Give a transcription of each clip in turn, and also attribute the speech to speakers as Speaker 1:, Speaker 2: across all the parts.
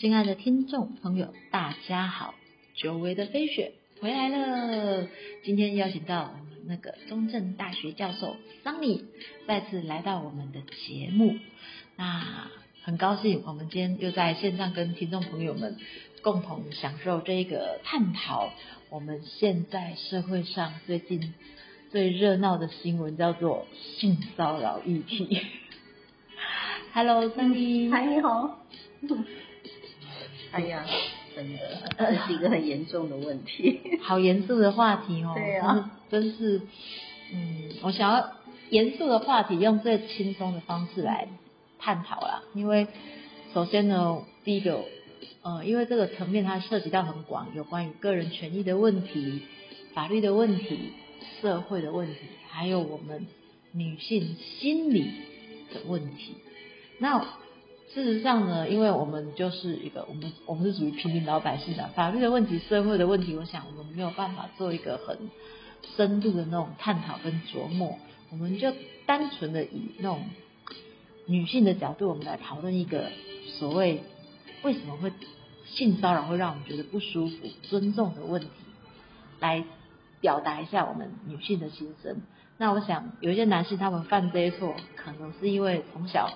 Speaker 1: 亲爱的听众朋友，大家好！久违的飞雪回来了。今天邀请到我们那个中正大学教授桑尼再次来到我们的节目。那很高兴，我们今天又在线上跟听众朋友们共同享受这个探讨我们现在社会上最近最热闹的新闻，叫做性骚扰议题。Hello，桑尼。
Speaker 2: 嗨，你好。哎呀，真的，这是一个很严重的问题。
Speaker 1: 好严肃的话题哦。
Speaker 2: 对啊。
Speaker 1: 真是，嗯，我想要严肃的话题用最轻松的方式来探讨啦。因为首先呢，第一个，呃，因为这个层面它涉及到很广，有关于个人权益的问题、法律的问题、社会的问题，还有我们女性心理的问题。那事实上呢，因为我们就是一个我们我们是属于平民老百姓的，法律的问题、社会的问题，我想我们没有办法做一个很深度的那种探讨跟琢磨，我们就单纯的以那种女性的角度，我们来讨论一个所谓为什么会性骚扰会让我们觉得不舒服、尊重的问题，来表达一下我们女性的心声。那我想有一些男性他们犯这些错，可能是因为从小。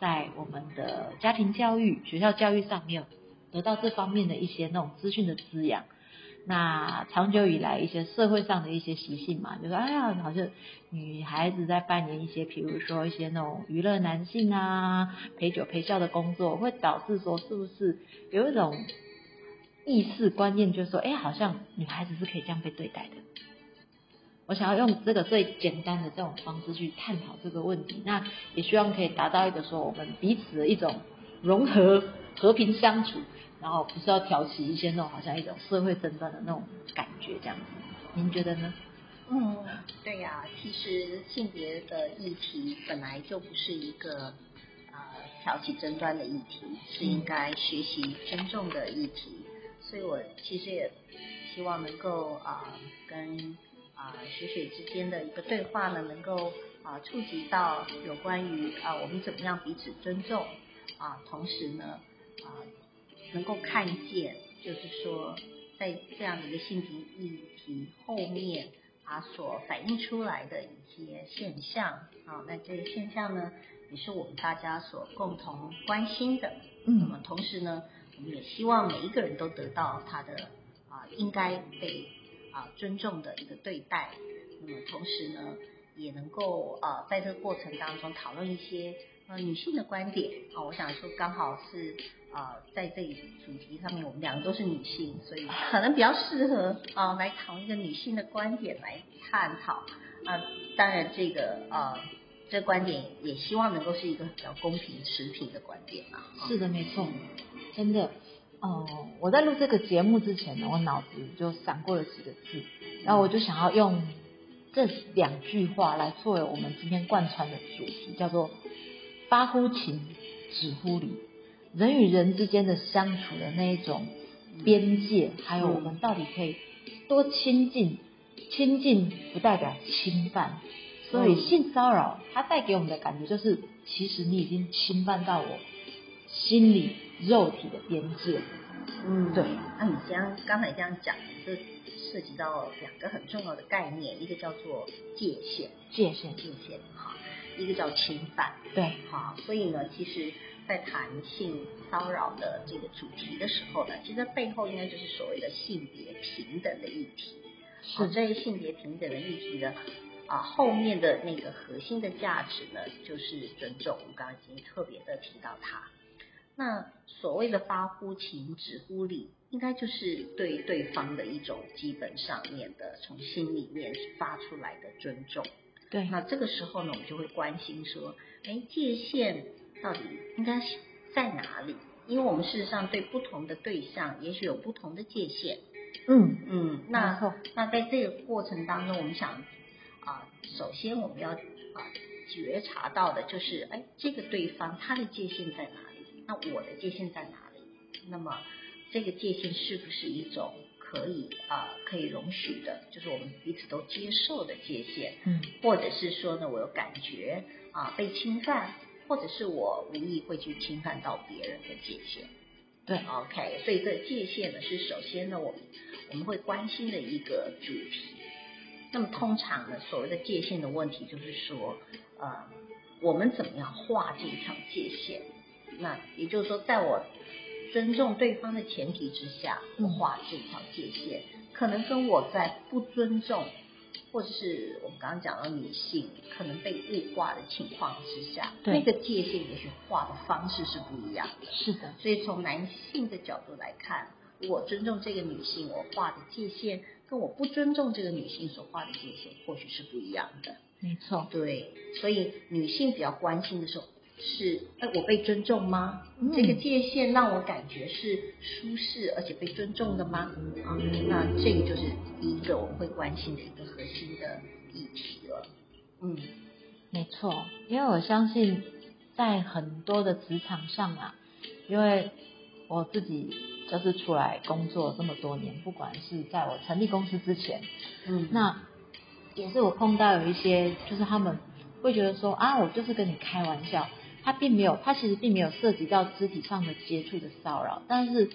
Speaker 1: 在我们的家庭教育、学校教育上面得到这方面的一些那种资讯的滋养，那长久以来一些社会上的一些习性嘛，就说哎呀，好像女孩子在扮演一些，比如说一些那种娱乐男性啊、陪酒陪笑的工作，会导致说是不是有一种意识观念，就是说，哎，好像女孩子是可以这样被对待的。我想要用这个最简单的这种方式去探讨这个问题，那也希望可以达到一个说我们彼此的一种融合、和平相处，然后不是要挑起一些那种好像一种社会争端的那种感觉这样子。您觉得呢？
Speaker 2: 嗯，对呀，其实性别的议题本来就不是一个呃挑起争端的议题，是应该学习尊重的议题。所以我其实也希望能够啊跟。啊，学学之间的一个对话呢，能够啊触及到有关于啊我们怎么样彼此尊重啊，同时呢啊能够看见，就是说在这样的一个性别议题后面啊所反映出来的一些现象啊，那这个现象呢也是我们大家所共同关心的。嗯，那么同时呢，我们也希望每一个人都得到他的啊应该被。啊，尊重的一个对待，那么同时呢，也能够呃，在这个过程当中讨论一些呃女性的观点啊。我想说，刚好是啊，在这主题上面，我们两个都是女性，所以可能比较适合啊来讨一个女性的观点来探讨啊。当然，这个呃，这观点也希望能够是一个比较公平持平的观点啊。
Speaker 1: 是的，没错，真的。哦，我在录这个节目之前呢，我脑子就闪过了几个字，然后我就想要用这两句话来作为我们今天贯穿的主题，叫做“发乎情，止乎礼”。人与人之间的相处的那一种边界，还有我们到底可以多亲近？亲近不代表侵犯，所以性骚扰它带给我们的感觉就是，其实你已经侵犯到我心里。肉体的边界，
Speaker 2: 嗯，对。那你这样刚才这样讲，这涉及到两个很重要的概念，一个叫做界限，
Speaker 1: 界限，
Speaker 2: 界限，哈，一个叫侵犯，
Speaker 1: 对，
Speaker 2: 好。所以呢，其实，在谈性骚扰的这个主题的时候呢，其实背后应该就是所谓的性别平等的议题。是。这一性别平等的议题呢，啊，后面的那个核心的价值呢，就是尊重。我们刚刚已经特别的提到它。那所谓的发乎情止乎礼，应该就是对对方的一种基本上面的从心里面发出来的尊重。
Speaker 1: 对，
Speaker 2: 那这个时候呢，我们就会关心说，哎，界限到底应该是在哪里？因为我们事实上对不同的对象，也许有不同的界限。
Speaker 1: 嗯
Speaker 2: 嗯，那那在这个过程当中，我们想啊，首先我们要啊觉察到的就是，哎，这个对方他的界限在哪？那我的界限在哪里？那么这个界限是不是一种可以啊可以容许的，就是我们彼此都接受的界限？
Speaker 1: 嗯，
Speaker 2: 或者是说呢，我有感觉啊被侵犯，或者是我无意会去侵犯到别人的界限？
Speaker 1: 对
Speaker 2: ，OK，所以这界限呢是首先呢，我们我们会关心的一个主题。那么通常呢，所谓的界限的问题就是说，呃，我们怎么样画这一条界限？那也就是说，在我尊重对方的前提之下，我画这条界限，可能跟我在不尊重，或者是我们刚刚讲到女性可能被物化的情况之下，那个界限也许画的方式是不一样的。
Speaker 1: 是的，
Speaker 2: 所以从男性的角度来看，我尊重这个女性，我画的界限跟我不尊重这个女性所画的界限，或许是不一样的。
Speaker 1: 没错，
Speaker 2: 对，所以女性比较关心的是。是，哎，我被尊重吗？这个界限让我感觉是舒适而且被尊重的吗？啊，那这个就是第一个我们会关心的一个核心的议题了。嗯，
Speaker 1: 没错，因为我相信在很多的职场上啊，因为我自己就是出来工作这么多年，不管是在我成立公司之前，
Speaker 2: 嗯，
Speaker 1: 那也是我碰到有一些，就是他们会觉得说啊，我就是跟你开玩笑。他并没有，他其实并没有涉及到肢体上的接触的骚扰，但是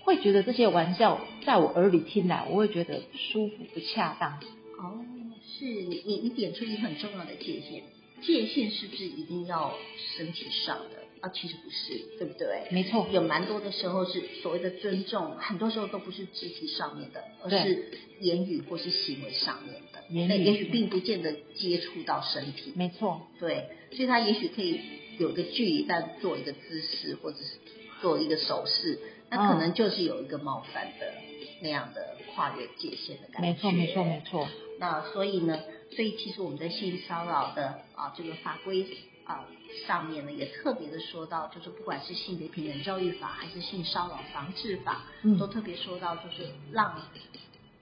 Speaker 1: 会觉得这些玩笑在我耳里听来，我会觉得舒服不恰当。
Speaker 2: 哦，是你你你点出一个很重要的界限，界限是不是一定要身体上的？啊，其实不是，对不对？
Speaker 1: 没错，
Speaker 2: 有蛮多的时候是所谓的尊重，很多时候都不是肢体上面的，而是言语或是行为上面的。
Speaker 1: 言语
Speaker 2: 也许并不见得接触到身体。
Speaker 1: 没错，
Speaker 2: 对，所以他也许可以有个距离，但做一个姿势或者是做一个手势，那可能就是有一个冒犯的那样的跨越界限的感觉。
Speaker 1: 没错，没错，没错。
Speaker 2: 那所以呢，所以其实我们在性骚扰的啊这个法规。啊，上面呢也特别的说到，就是不管是性别平等教育法还是性骚扰防治法，都特别说到，就是让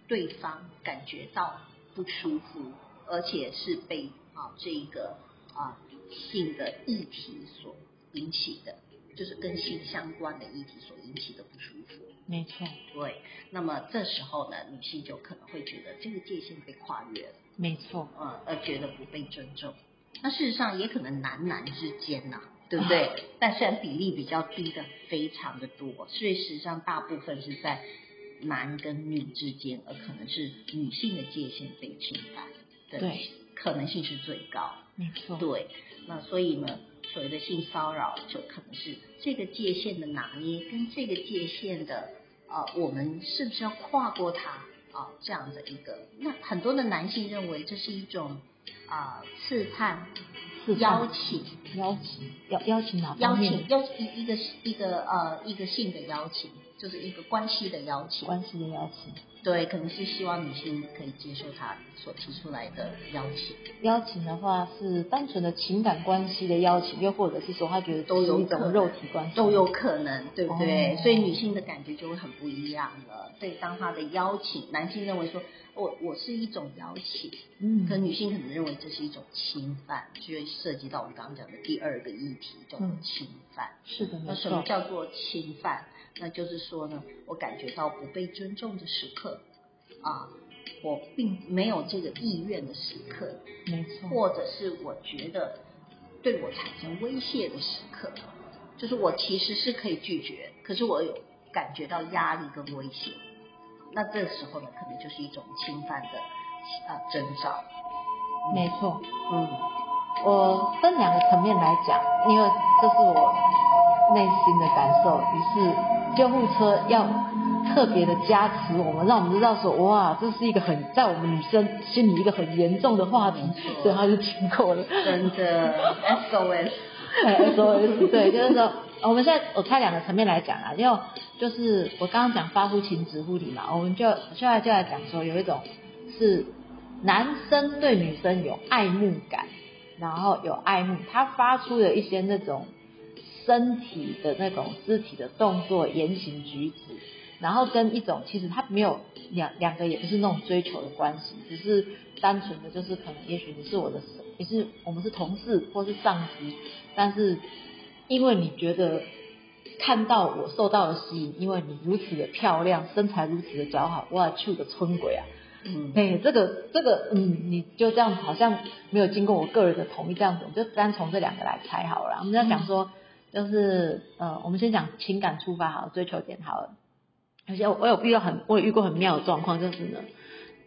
Speaker 2: 对方感觉到不舒服，而且是被啊这个啊性的议题所引起的，就是跟性相关的议题所引起的不舒服。
Speaker 1: 没错，
Speaker 2: 对。那么这时候呢，女性就可能会觉得这个界限被跨越了。
Speaker 1: 没错，
Speaker 2: 嗯，而觉得不被尊重。那事实上也可能男男之间呐，对不对？但虽然比例比较低的非常的多，所以实际上大部分是在男跟女之间，而可能是女性的界限被侵犯的可能性是最高。
Speaker 1: 没错。
Speaker 2: 对，那所以呢，所谓的性骚扰就可能是这个界限的拿捏，跟这个界限的啊，我们是不是要跨过它啊？这样的一个，那很多的男性认为这是一种。啊，刺探，邀请，
Speaker 1: 邀请，邀邀请哪
Speaker 2: 邀请，邀一一个一个呃一个性的邀请，就是一个关系的邀请，
Speaker 1: 关系的邀请。
Speaker 2: 对，可能是希望女性可以接受他所提出来的邀请。
Speaker 1: 邀请的话是单纯的情感关系的邀请，又或者是说他觉得
Speaker 2: 都有
Speaker 1: 一种肉体关系，
Speaker 2: 都有可能，对不对？所以女性的感觉就会很不一样了。所以当他的邀请，男性认为说我我是一种邀请，
Speaker 1: 嗯，
Speaker 2: 可女性可能认为这是一种侵犯，就会涉及到我们刚刚讲的第二个议题，叫做侵犯。
Speaker 1: 是的，
Speaker 2: 那什么叫做侵犯？那就是说呢，我感觉到不被尊重的时刻，啊，我并没有这个意愿的时刻，
Speaker 1: 没错，
Speaker 2: 或者是我觉得对我产生威胁的时刻，就是我其实是可以拒绝，可是我有感觉到压力跟威胁，那这时候呢，可能就是一种侵犯的啊征兆。
Speaker 1: 没错，
Speaker 2: 嗯，
Speaker 1: 我分两个层面来讲，因为这是我内心的感受，于是。救护车要特别的加持我们，让我们知道说，哇，这是一个很在我们女生心里一个很严重的话题，所以他就经过了。
Speaker 2: 真的
Speaker 1: ，SOS，SOS，对，就是说，我们现在我开两个层面来讲啊，因为就是我刚刚讲发乎情止乎礼嘛，我们就现在就来讲说，有一种是男生对女生有爱慕感，然后有爱慕，他发出的一些那种。身体的那种肢体的动作、言行举止，然后跟一种其实他没有两两个也不是那种追求的关系，只是单纯的就是可能也许你是我的，你是我们是同事或是上级，但是因为你觉得看到我受到了吸引，因为你如此的漂亮，身材如此的姣好，哇，去个春鬼啊！
Speaker 2: 嗯，
Speaker 1: 哎，这个这个，嗯，你就这样好像没有经过我个人的同意，这样子，我们就单从这两个来猜好了。我们在想说。就是呃，我们先讲情感出发好，追求点好了。而且我有遇到很，我也遇过很妙的状况，就是呢，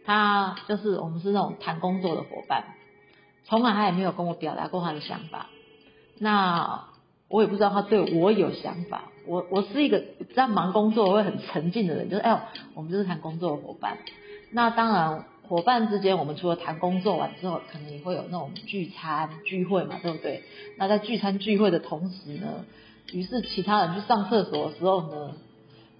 Speaker 1: 他就是我们是那种谈工作的伙伴，从来他也没有跟我表达过他的想法。那我也不知道他对我有想法。我我是一个在忙工作会很沉静的人，就是哎呦，我们就是谈工作的伙伴。那当然，伙伴之间，我们除了谈工作完之后，可能也会有那种聚餐聚会嘛，对不对？那在聚餐聚会的同时呢，于是其他人去上厕所的时候呢，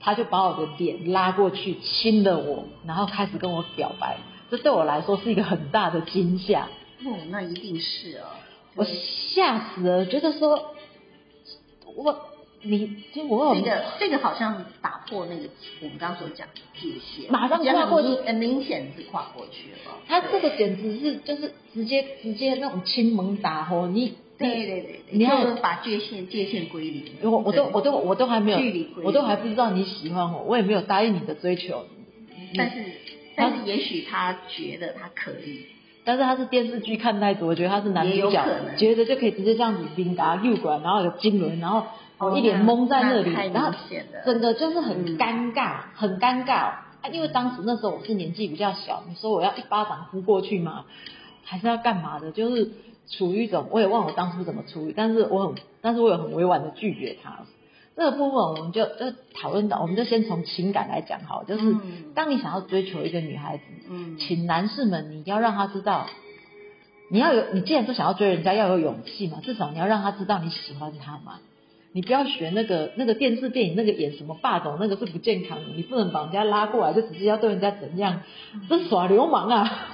Speaker 1: 他就把我的脸拉过去亲了我，然后开始跟我表白。这对我来说是一个很大的惊吓。
Speaker 2: 哦，那一定是哦，
Speaker 1: 我吓死了，觉得说，我。你就我
Speaker 2: 这个这个好像打破那个我们刚刚所讲的界限，
Speaker 1: 马上跨过去，
Speaker 2: 很明显是跨过去了。
Speaker 1: 他这个简直是就是直接直接那种亲蒙打吼，你
Speaker 2: 对对对，你要把界限界限归零。
Speaker 1: 我我都我都我都还没有，我都还不知道你喜欢我，我也没有答应你的追求。
Speaker 2: 但是但是也许他觉得他可以，
Speaker 1: 但是他是电视剧看太多，觉得他是男主角，觉得就可以直接这样子冰打右管，然后有金轮，然后。我一脸懵在那里，然后整个就是很尴尬，很尴尬啊！因为当时那时候我是年纪比较小，你说我要一巴掌呼过去吗？还是要干嘛的？就是处于一种，我也忘了当初怎么处理，但是我很，但是我有很委婉的拒绝他。这个部分我们就就讨论到，我们就先从情感来讲好，就是当你想要追求一个女孩子，嗯，请男士们你要让她知道，你要有，你既然说想要追人家，要有勇气嘛，至少你要让她知道你喜欢她嘛。你不要学那个那个电视电影那个演什么霸总，那个是不健康的。你不能把人家拉过来，就只是要对人家怎样，这是耍流氓啊！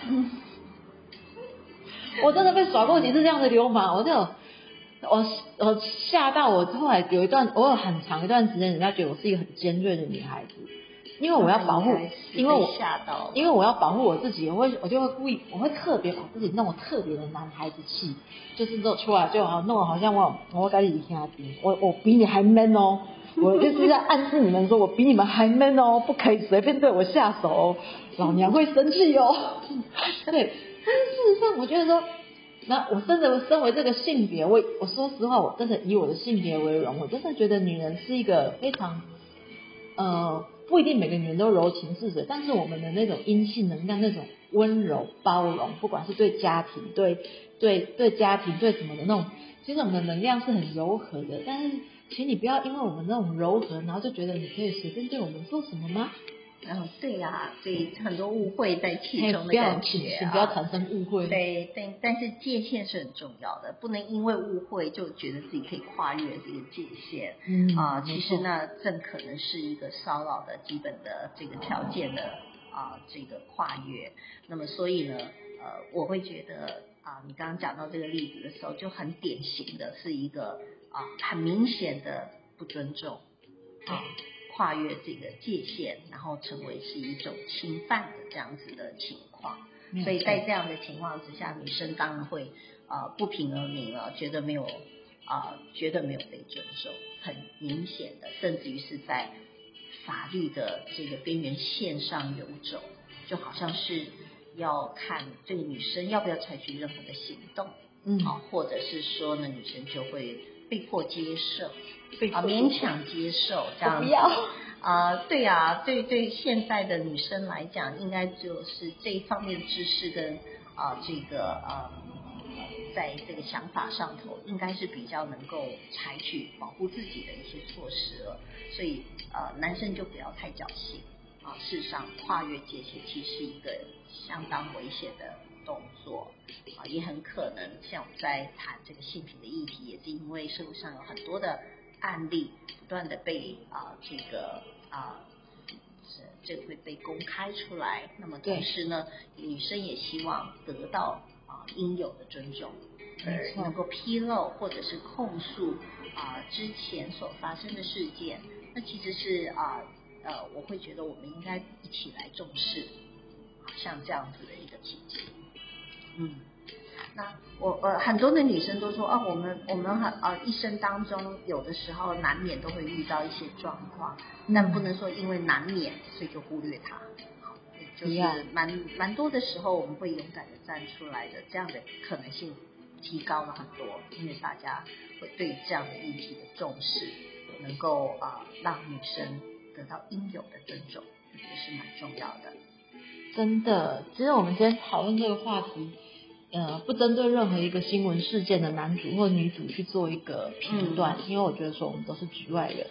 Speaker 1: 我真的被耍过几次这样的流氓，我就我我吓到我，后来有一段我有很长一段时间，人家觉得我是一个很尖锐的女孩子。因为我要保护，因为我因为我要保护我自己，我会我就会故意，我会特别把自己弄得特别的男孩子气，就是弄出来就好弄得好像我我跟你兄弟，我我比你还 man 哦，我就是在暗示你们说我比你们还 man 哦，不可以随便对我下手，老娘会生气哦。对，但是事实上我觉得说，那我真的身为这个性别，我我说实话，我真的以我的性别为荣，我真的觉得女人是一个非常呃。不一定每个女人都柔情似水，但是我们的那种阴性能量，那种温柔包容，不管是对家庭、对对对家庭、对什么的那种，其实我们的能量是很柔和的。但是，请你不要因为我们那种柔和，然后就觉得你可以随便对我们做什么吗？
Speaker 2: 嗯，对呀，所以很多误会在其中的感觉
Speaker 1: 啊，不要产生误会。
Speaker 2: 对，但但是界限是很重要的，不能因为误会就觉得自己可以跨越这个界限。嗯啊，其实那，正可能是一个骚扰的基本的这个条件的啊，这个跨越。那么，所以呢，呃，我会觉得啊，你刚刚讲到这个例子的时候，就很典型的是一个啊，很明显的不尊重。啊。跨越这个界限，然后成为是一种侵犯的这样子的情况，所以在这样的情况之下，女生当然会呃不平而鸣了，觉得没有啊，觉得没有被尊重，很明显的，甚至于是在法律的这个边缘线上游走，就好像是要看这个女生要不要采取任何的行动，嗯，好，或者是说呢，女生就会被迫接受。啊，勉强接受这样子啊，对呀，对对，现在的女生来讲，应该就是这一方面知识跟啊这个呃，在这个想法上头，应该是比较能够采取保护自己的一些措施了。所以呃，男生就不要太侥幸啊。事实上，跨越界限其实是一个相当危险的动作啊，也很可能像我们在谈这个性品的议题，也是因为社会上有很多的。案例不断的被啊这个啊是这会被公开出来，那么同时呢，女生也希望得到啊应有的尊重，而能够披露或者是控诉啊之前所发生的事件，那其实是啊呃我会觉得我们应该一起来重视，像这样子的一个情景，嗯。那我呃很多的女生都说啊，我们我们很呃一生当中有的时候难免都会遇到一些状况，但不能说因为难免所以就忽略它，好，就是蛮蛮多的时候我们会勇敢的站出来的，这样的可能性提高了很多，因为大家会对这样的议题的重视，能够啊让女生得到应有的尊重，也是蛮重要的。
Speaker 1: 真的，其实我们今天讨论这个话题，呃，不针对任何一个新闻事件的男主或女主去做一个评断，因为我觉得说我们都是局外人，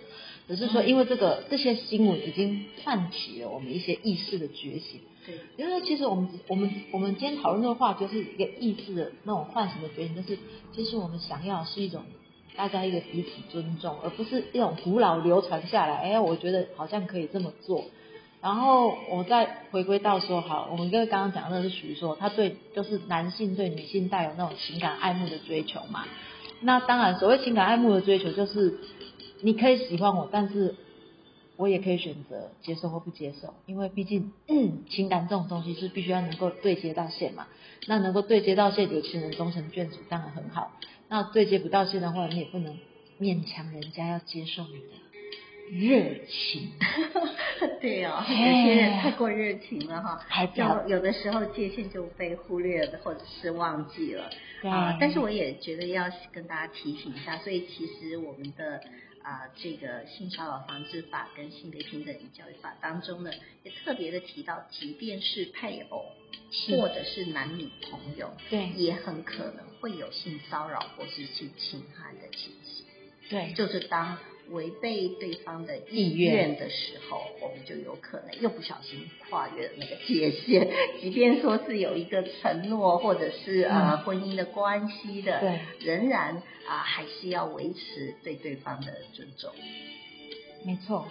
Speaker 1: 只是说因为这个这些新闻已经唤起了我们一些意识的觉醒。
Speaker 2: 对，
Speaker 1: 因为其实我们我们我们今天讨论这个话，就是一个意识的那种唤醒的觉醒，就是其实我们想要是一种大家一个彼此尊重，而不是一种古老流传下来。哎，我觉得好像可以这么做。然后我再回归到说，好，我们跟刚刚讲的是属于说，他对就是男性对女性带有那种情感爱慕的追求嘛。那当然，所谓情感爱慕的追求，就是你可以喜欢我，但是我也可以选择接受或不接受，因为毕竟情感这种东西是必须要能够对接到线嘛。那能够对接到线，有情人终成眷属，当然很好。那对接不到线的话，你也不能勉强人家要接受你的。热情，
Speaker 2: 对哦，有些人太过热情了哈，就有的时候界限就被忽略了，或者是忘记了啊。但是我也觉得要跟大家提醒一下，所以其实我们的啊这个性骚扰防治法跟性别平等与教育法当中呢，也特别的提到，即便是配偶或者是男女朋友，
Speaker 1: 对，
Speaker 2: 也很可能会有性骚扰或是性侵害的情形。
Speaker 1: 对，
Speaker 2: 就是当。违背对方的意愿的时候，我们就有可能又不小心跨越了那个界限。即便说是有一个承诺，或者是呃婚姻的关系的，
Speaker 1: 对，
Speaker 2: 仍然啊还是要维持对对方的尊重。
Speaker 1: 没错，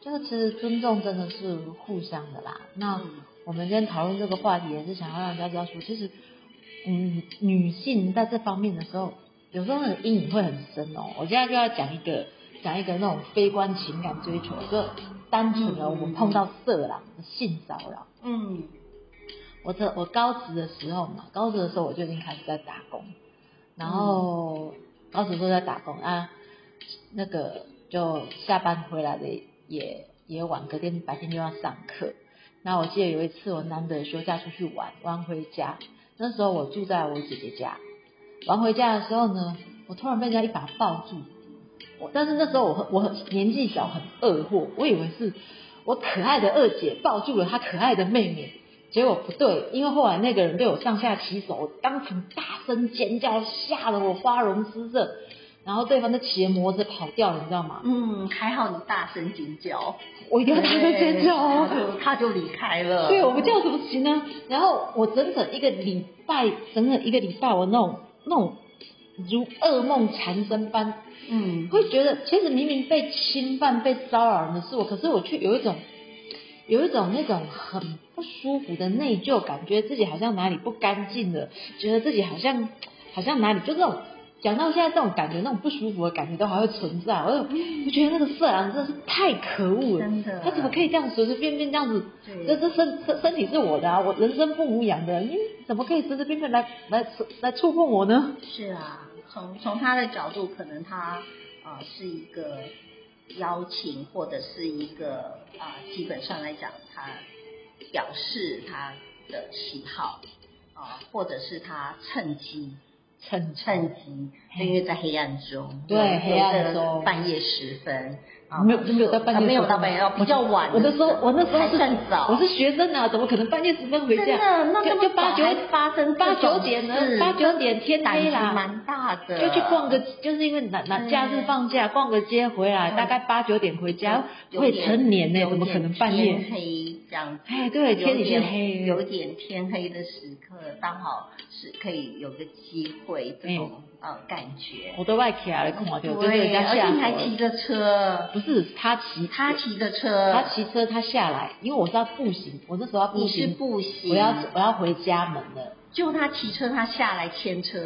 Speaker 1: 这个其实尊重真的是互相的啦。那我们今天讨论这个话题，也是想要让大家知道说，其实嗯，女性在这方面的时候。有时候那个阴影会很深哦。我现在就要讲一个，讲一个那种悲观情感追求，就单纯的我们碰到色狼的性骚扰。
Speaker 2: 嗯，
Speaker 1: 我这我高职的时候嘛，高职的时候我就已经开始在打工，然后高职都在打工啊，那个就下班回来的也也晚，隔天白天又要上课。那我记得有一次我难得休假出去玩，玩回家，那时候我住在我姐姐家。玩回家的时候呢，我突然被人家一把抱住，我但是那时候我我很年纪小很二货，我以为是我可爱的二姐抱住了她可爱的妹妹，结果不对，因为后来那个人对我上下其手，当场大声尖叫，吓得我花容失色，然后对方就骑着摩托车跑掉了，你知道吗？
Speaker 2: 嗯，还好你大声尖叫，
Speaker 1: 我一定要大声尖叫哦，
Speaker 2: 他就他就离开了，
Speaker 1: 对，我不叫怎么行呢？然后我整整一个礼拜，整整一个礼拜我那种。那种如噩梦缠身般，
Speaker 2: 嗯，
Speaker 1: 会觉得其实明明被侵犯、被骚扰的是我，可是我却有一种有一种那种很不舒服的内疚感，觉得自己好像哪里不干净了，觉得自己好像好像哪里就这种讲到现在这种感觉，那种不舒服的感觉都还会存在。我我觉得那个色狼真的是太可恶了，
Speaker 2: 真的，
Speaker 1: 他怎么可以这样随随便便这样子？这这身身身体是我的啊，我人生父母养的，你。怎么可以随随便便来来来触碰我呢？
Speaker 2: 是啊，从从他的角度，可能他啊是一个邀请，或者是一个啊，基本上来讲，他表示他的喜好啊，或者是他趁机
Speaker 1: 趁
Speaker 2: 趁机，因为在黑暗中，
Speaker 1: 对黑暗中
Speaker 2: 半夜时分。
Speaker 1: 没有没有到半夜，
Speaker 2: 没有到半夜，比较晚。
Speaker 1: 我那时候我那时候
Speaker 2: 还算早，
Speaker 1: 我是学生啊，怎么可能半夜时分回家？
Speaker 2: 真的，那
Speaker 1: 就就八九
Speaker 2: 发生
Speaker 1: 八九点呢，八九点天黑啦，
Speaker 2: 蛮大的。
Speaker 1: 就去逛个，就是因为哪哪假日放假，逛个街回来，大概八九点回家，未成年呢，怎么可能半夜？
Speaker 2: 天黑这样。
Speaker 1: 哎，对，天已经黑，
Speaker 2: 有点天黑的时刻，刚好是可以有个机会这种。呃，感觉。
Speaker 1: 我都外起来了，看我就
Speaker 2: 对，
Speaker 1: 人家下
Speaker 2: 而且还骑着车，
Speaker 1: 不是他骑，
Speaker 2: 他骑着车，
Speaker 1: 他骑车，他下来，因为我是要步行，我那时候要步行，
Speaker 2: 步行，
Speaker 1: 我要我要回家门了。
Speaker 2: 就他骑车，他下来牵车，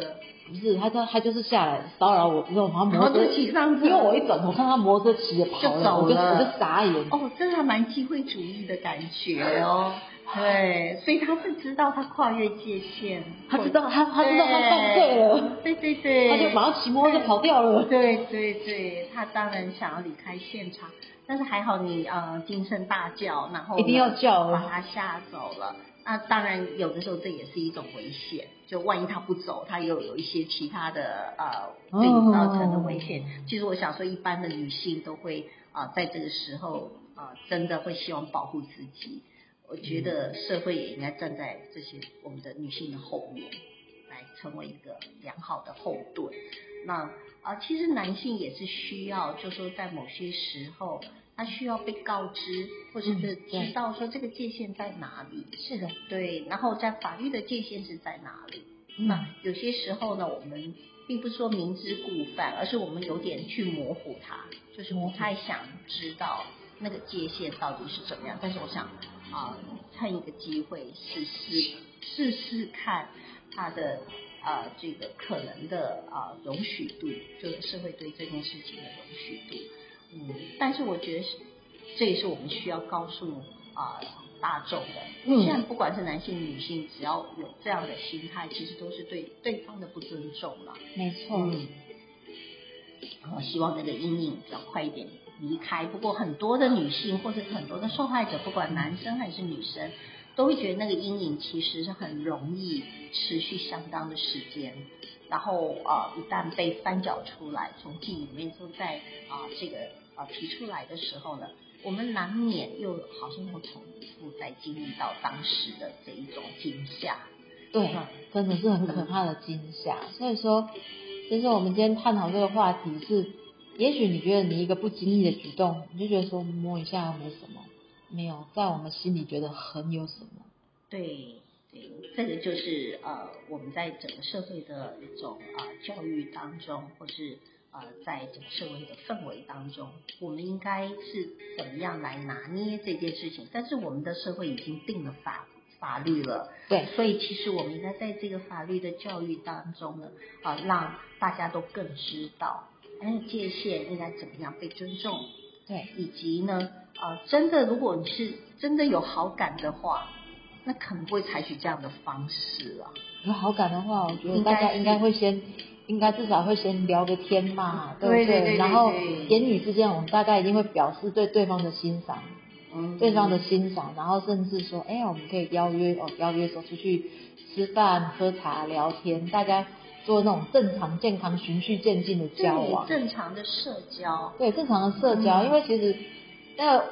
Speaker 1: 不是他他他就是下来骚扰我，之后
Speaker 2: 然后
Speaker 1: 摩托车
Speaker 2: 骑上车，
Speaker 1: 因为我一转头看他摩托车骑着跑
Speaker 2: 了，
Speaker 1: 我就我就傻眼。
Speaker 2: 哦，这还蛮机会主义的感觉哦。对，所以他是知道他跨越界限，
Speaker 1: 他知道他他知道他犯罪了，
Speaker 2: 对对对，
Speaker 1: 他就马上骑摩托车跑掉了。
Speaker 2: 对对对，他当然想要离开现场，但是还好你呃惊声大叫，然后
Speaker 1: 一定要叫
Speaker 2: 把他吓走了。那当然有的时候这也是一种危险，就万一他不走，他又有一些其他的呃对你造成的危险。其实我想说，一般的女性都会啊，在这个时候啊，真的会希望保护自己。我觉得社会也应该站在这些我们的女性的后面，来成为一个良好的后盾。那啊，其实男性也是需要，就说在某些时候，他需要被告知，或者是知道说这个界限在哪里。
Speaker 1: 是的，
Speaker 2: 对。然后在法律的界限是在哪里？那有些时候呢，我们并不是说明知故犯，而是我们有点去模糊它，就是不太想知道那个界限到底是怎么样。但是我想啊，趁一个机会试试试试看他的。啊，这个可能的啊容许度，就是社会对这件事情的容许度，嗯，但是我觉得是，这也是我们需要告诉啊大众的。嗯。现在不管是男性女性，只要有这样的心态，其实都是对对方的不尊重了。
Speaker 1: 没错。嗯。
Speaker 2: 我希望那个阴影比较快一点离开。不过很多的女性或者很多的受害者，不管男生还是女生。都会觉得那个阴影其实是很容易持续相当的时间，然后啊，一旦被翻搅出来，从记忆里面就在啊这个啊提出来的时候呢，我们难免又好像又重复再经历到当时的这一种惊吓。
Speaker 1: 对，真的是很可怕的惊吓。所以说，所以说我们今天探讨这个话题是，也许你觉得你一个不经意的举动，你就觉得说摸一下没什么。没有，在我们心里觉得很有什么？
Speaker 2: 对对，这个就是呃，我们在整个社会的一种啊教育当中，或是呃，在整个社会的氛围当中，我们应该是怎么样来拿捏这件事情？但是我们的社会已经定了法法律了，
Speaker 1: 对，
Speaker 2: 所以其实我们应该在这个法律的教育当中呢，啊，让大家都更知道，那个界限应该怎么样被尊重。
Speaker 1: 对，
Speaker 2: 以及呢，呃，真的，如果你是真的有好感的话，那可能不会采取这样的方式啊。
Speaker 1: 有好感的话，我觉得大家应该会先，应该至少会先聊个天嘛，对不对？然后言语之间，我们大概一定会表示对对方的欣赏，嗯，对方的欣赏，然后甚至说，哎，我们可以邀约哦，邀约说出去吃饭、喝茶、聊天，大家。做那种正常、健康、循序渐进的交往，
Speaker 2: 正常的社交，
Speaker 1: 对正常的社交，因为其实那个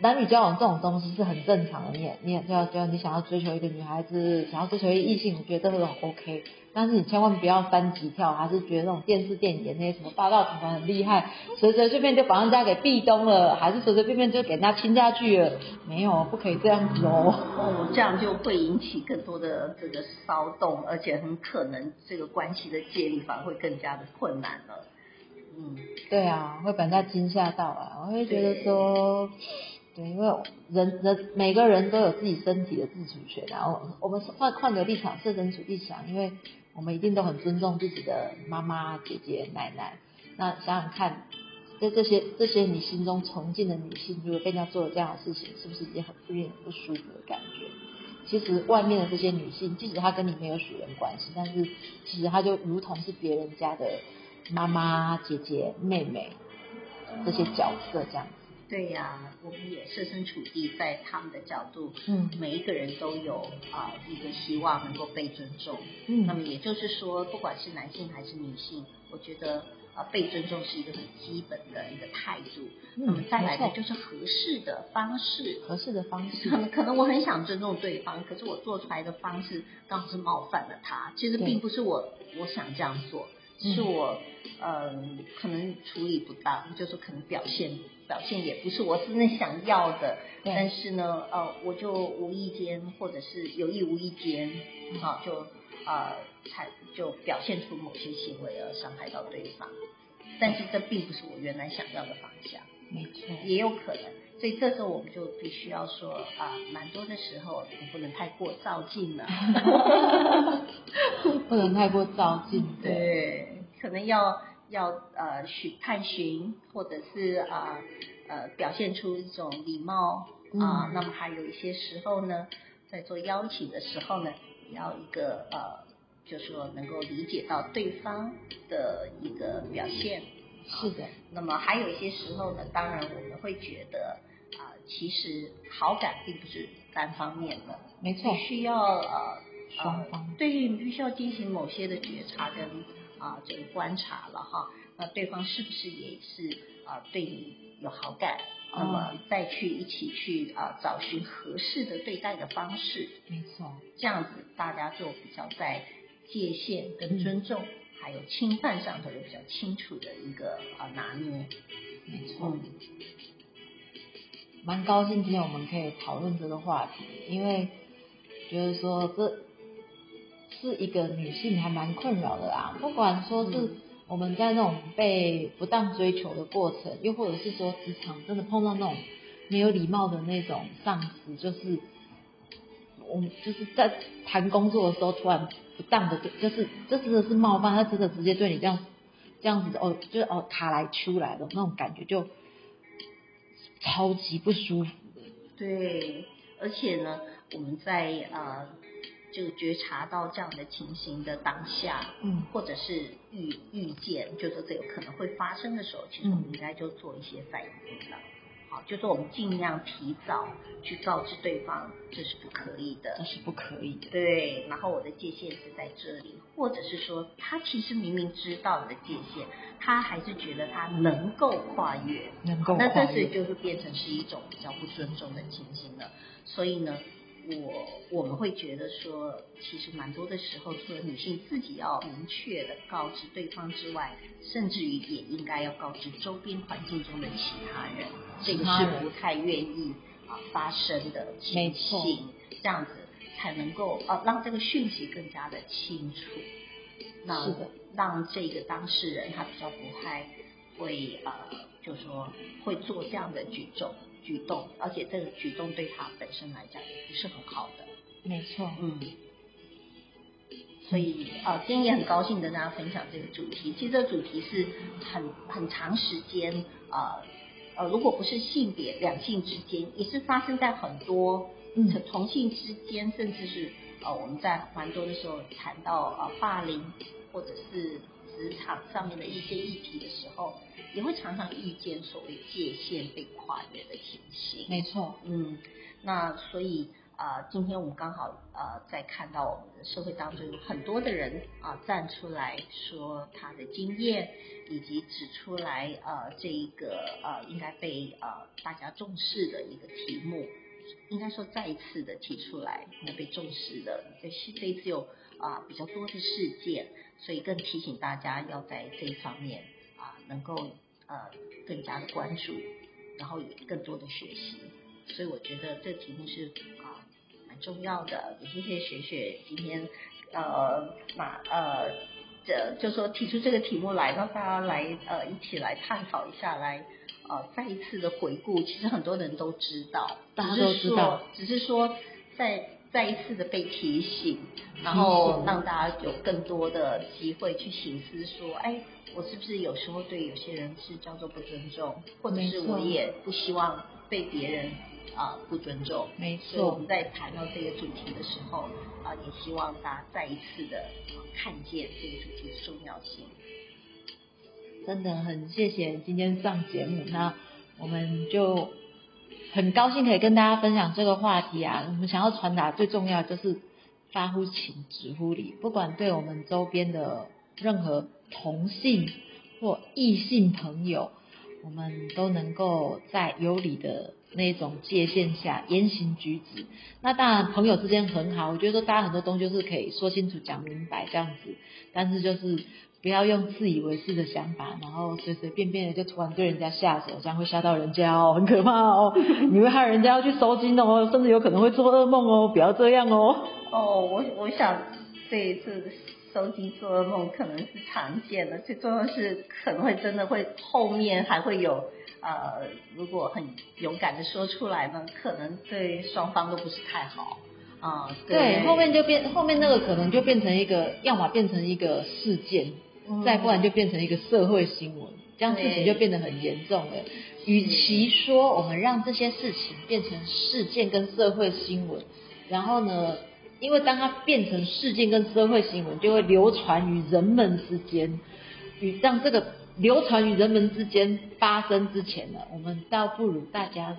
Speaker 1: 男女交往这种东西是很正常的，你也你也就要你想要追求一个女孩子，想要追求一个异性，我觉得都很 OK。但是你千万不要翻级跳，还是觉得那种电视电影演那些什么霸道总裁很厉害，随随便便就把人家给壁咚了，还是随随便便就给人家亲下去了？没有，不可以这样子哦。
Speaker 2: 哦，这样就会引起更多的这个骚动，而且很可能这个关系的建立反而会更加的困难了。
Speaker 1: 嗯，对啊，会把人家惊吓到啊，我会觉得说。对，因为人人每个人都有自己身体的自主权，然后我们换换个立场，设身处地想，因为我们一定都很尊重自己的妈妈、姐姐、奶奶。那想想看，在这些这些你心中崇敬的女性，如果被人家做了这样的事情，是不是一件很令人不舒服的感觉？其实外面的这些女性，即使她跟你没有血缘关系，但是其实她就如同是别人家的妈妈、姐姐、妹妹这些角色这样。
Speaker 2: 对呀，我们也设身处地在他们的角度，嗯，每一个人都有啊一个希望能够被尊重，嗯，那么也就是说，不管是男性还是女性，我觉得啊被尊重是一个很基本的一个态度，那么再来的就是合适的方式，
Speaker 1: 合适的方式，
Speaker 2: 可能我很想尊重对方，可是我做出来的方式刚好是冒犯了他，其实并不是我我想这样做，是我嗯可能处理不当，就是可能表现。表现也不是我真的想要的，但是呢，呃，我就无意间或者是有意无意间，啊，就呃，才就表现出某些行为而伤害到对方，但是这并不是我原来想要的方向，
Speaker 1: 没错，
Speaker 2: 也有可能，所以这时候我们就必须要说啊，蛮多的时候你不能太过照进了，
Speaker 1: 不能太过照进，
Speaker 2: 对，可能要。要呃寻探寻，或者是啊呃表现出一种礼貌啊，那么还有一些时候呢，在做邀请的时候呢，也要一个呃，就说能够理解到对方的一个表现。
Speaker 1: 是的。
Speaker 2: 那么还有一些时候呢，当然我们会觉得啊，其实好感并不是单方面的，
Speaker 1: 没错，
Speaker 2: 需要呃
Speaker 1: 双方
Speaker 2: 对于必须要进行某些的觉察跟啊这个观察了哈，那对方是不是也是啊对你有好感？那么再去一起去啊找寻合适的对待的方式，
Speaker 1: 没错，
Speaker 2: 这样子大家就比较在界限跟尊重还有侵犯上头有比较清楚的一个啊拿捏，
Speaker 1: 没错。蛮高兴今天我们可以讨论这个话题，因为觉得说这是一个女性还蛮困扰的啊，不管说是。我们在那种被不当追求的过程，又或者是说职场真的碰到那种没有礼貌的那种上司，就是我们就是在谈工作的时候突然不当的，就是这真的是冒犯，他真的直接对你这样这样子哦，就是哦卡来出来的那种感觉就超级不舒服的。
Speaker 2: 对，而且呢，我们在呃。就觉察到这样的情形的当下，嗯，或者是预预见，就是这有可能会发生的时候，其实我们应该就做一些反应了。好，就说我们尽量提早去告知对方，这是不可以的，
Speaker 1: 这是不可以的。
Speaker 2: 对，然后我的界限是在这里，或者是说他其实明明知道你的界限，他还是觉得他能够跨越，
Speaker 1: 能够，
Speaker 2: 那这是就是变成是一种比较不尊重的情形了。所以呢。我我们会觉得说，其实蛮多的时候，除了女性自己要明确的告知对方之外，甚至于也应该要告知周边环境中的其他人，这个是不太愿意啊发生的情形，这样子才能够啊让这个讯息更加的清楚，那让这个当事人他比较不太会呃，就说会做这样的举动。举动，而且这个举动对他本身来讲也不是很好的。
Speaker 1: 没错，
Speaker 2: 嗯。所以啊，今天也很高兴跟大家分享这个主题。其实这个主题是很很长时间啊呃，如果不是性别两性之间，也是发生在很多嗯同性之间，甚至是呃我们在蛮多的时候谈到啊霸凌或者是职场上面的一些议题的时候。也会常常遇见所谓界限被跨越的情形。
Speaker 1: 没错，
Speaker 2: 嗯，那所以啊，今天我们刚好呃在看到我们的社会当中有很多的人啊站出来说他的经验，以及指出来呃这一个呃应该被呃大家重视的一个题目，应该说再一次的提出来那被重视的，这是这一次有啊比较多的事件，所以更提醒大家要在这一方面啊能够。呃，更加的关注，然后也更多的学习，所以我觉得这个题目是啊蛮重要的。也谢谢雪雪今天呃马呃这就说提出这个题目来，让大家来呃一起来探讨一下，来呃再一次的回顾。其实很多人都知道，
Speaker 1: 大家都知道，
Speaker 2: 只是说再再一次的被提醒，然后让大家有更多的机会去醒思说，哎。我是不是有时候对有些人是叫做不尊重，或者是我也不希望被别人啊不尊重？
Speaker 1: 没错。
Speaker 2: 所以我们在谈到这个主题的时候啊，也希望大家再一次的看见这个主题的重要性。
Speaker 1: 真的很谢谢今天上节目，那我们就很高兴可以跟大家分享这个话题啊。我们想要传达最重要就是发乎情，止乎礼，不管对我们周边的任何。同性或异性朋友，我们都能够在有理的那种界限下言行举止。那当然，朋友之间很好，我觉得大家很多东西就是可以说清楚、讲明白这样子。但是就是不要用自以为是的想法，然后随随便便的就突然对人家下手，这样会吓到人家哦，很可怕哦。你会害人家要去收金哦，甚至有可能会做噩梦哦，不要这样哦。
Speaker 2: 哦，我我想这一次。收金做噩梦可能是常见的，最重要是可能会真的会后面还会有呃，如果很勇敢的说出来呢，可能对双方都不是太好啊。
Speaker 1: 对，后面就变后面那个可能就变成一个，要么变成一个事件，再不然就变成一个社会新闻，这样事情就变得很严重了。与其说我们让这些事情变成事件跟社会新闻，然后呢？因为当它变成事件跟社会新闻，就会流传于人们之间。与让这个流传于人们之间发生之前呢，我们倒不如大家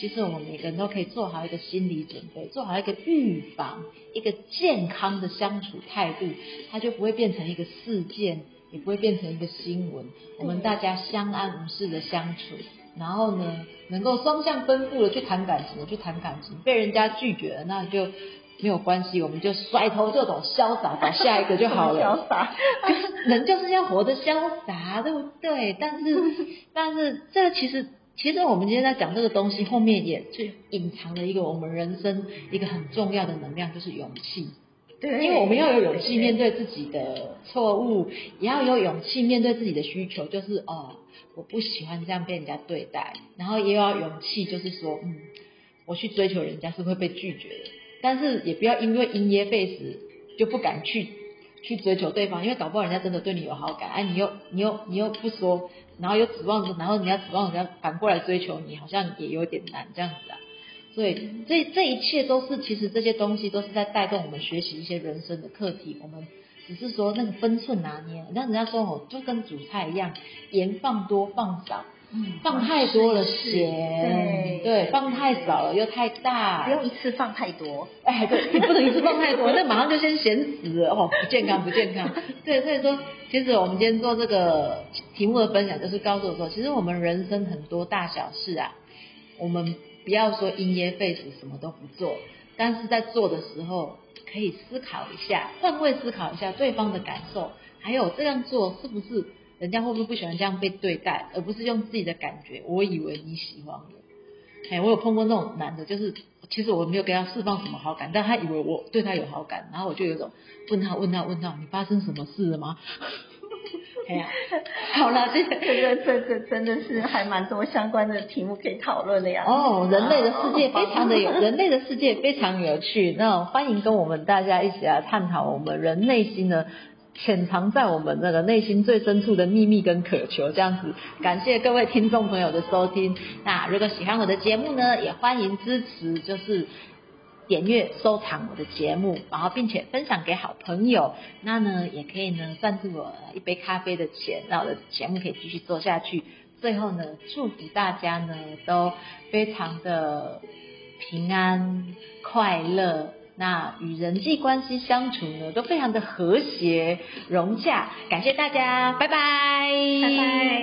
Speaker 1: 其实我们每个人都可以做好一个心理准备，做好一个预防，一个健康的相处态度，它就不会变成一个事件，也不会变成一个新闻。我们大家相安无事的相处，然后呢，能够双向奔赴的去谈感情，去谈感情，被人家拒绝了，那就。没有关系，我们就甩头就走，潇洒找下一个就好了。
Speaker 2: 潇洒，
Speaker 1: 人就是要活得潇洒，对不对？但是，但是这个其实，其实我们今天在讲这个东西，后面也是隐藏了一个我们人生一个很重要的能量，就是勇气。
Speaker 2: 对，
Speaker 1: 因为我们要有勇气面对自己的错误，也要有勇气面对自己的需求，就是哦，我不喜欢这样被人家对待，然后也要勇气，就是说，嗯，我去追求人家是会被拒绝的。但是也不要因为因噎废食就不敢去去追求对方，因为搞不好人家真的对你有好感，哎，你又你又你又不说，然后又指望着，然后你要指望人家反过来追求你，好像也有点难这样子啊。所以这这一切都是，其实这些东西都是在带动我们学习一些人生的课题。我们只是说那个分寸拿捏，那人家说哦，就跟煮菜一样，盐放多放少。放太多了咸，对，放太少了又太大，
Speaker 2: 不用一次放太多，
Speaker 1: 哎，对，你不能一次放太多，那马上就先咸死了哦，不健康，不健康。对，所以说，其实我们今天做这个题目的分享，就是告诉我说，其实我们人生很多大小事啊，我们不要说因噎废食，什么都不做，但是在做的时候，可以思考一下，换位思考一下对方的感受，还有这样做是不是？人家会不会不喜欢这样被对待，而不是用自己的感觉？我以为你喜欢我，哎，我有碰过那种男的，就是其实我没有给他释放什么好感，但他以为我对他有好感，然后我就有种问他问他问他，你发生什么事了吗？哎呀，好了，这
Speaker 2: 这个这这真的是还蛮多相关的题目可以讨论的呀。
Speaker 1: 哦，人类的世界非常的有，人类的世界非常有趣，那欢迎跟我们大家一起来探讨我们人内心的。潜藏在我们那个内心最深处的秘密跟渴求，这样子，感谢各位听众朋友的收听。那如果喜欢我的节目呢，也欢迎支持，就是点阅收藏我的节目，然后并且分享给好朋友。那呢，也可以呢赞助我一杯咖啡的钱，让我的节目可以继续做下去。最后呢，祝福大家呢都非常的平安快乐。那与人际关系相处呢，都非常的和谐融洽。感谢大家，拜拜，
Speaker 2: 拜拜。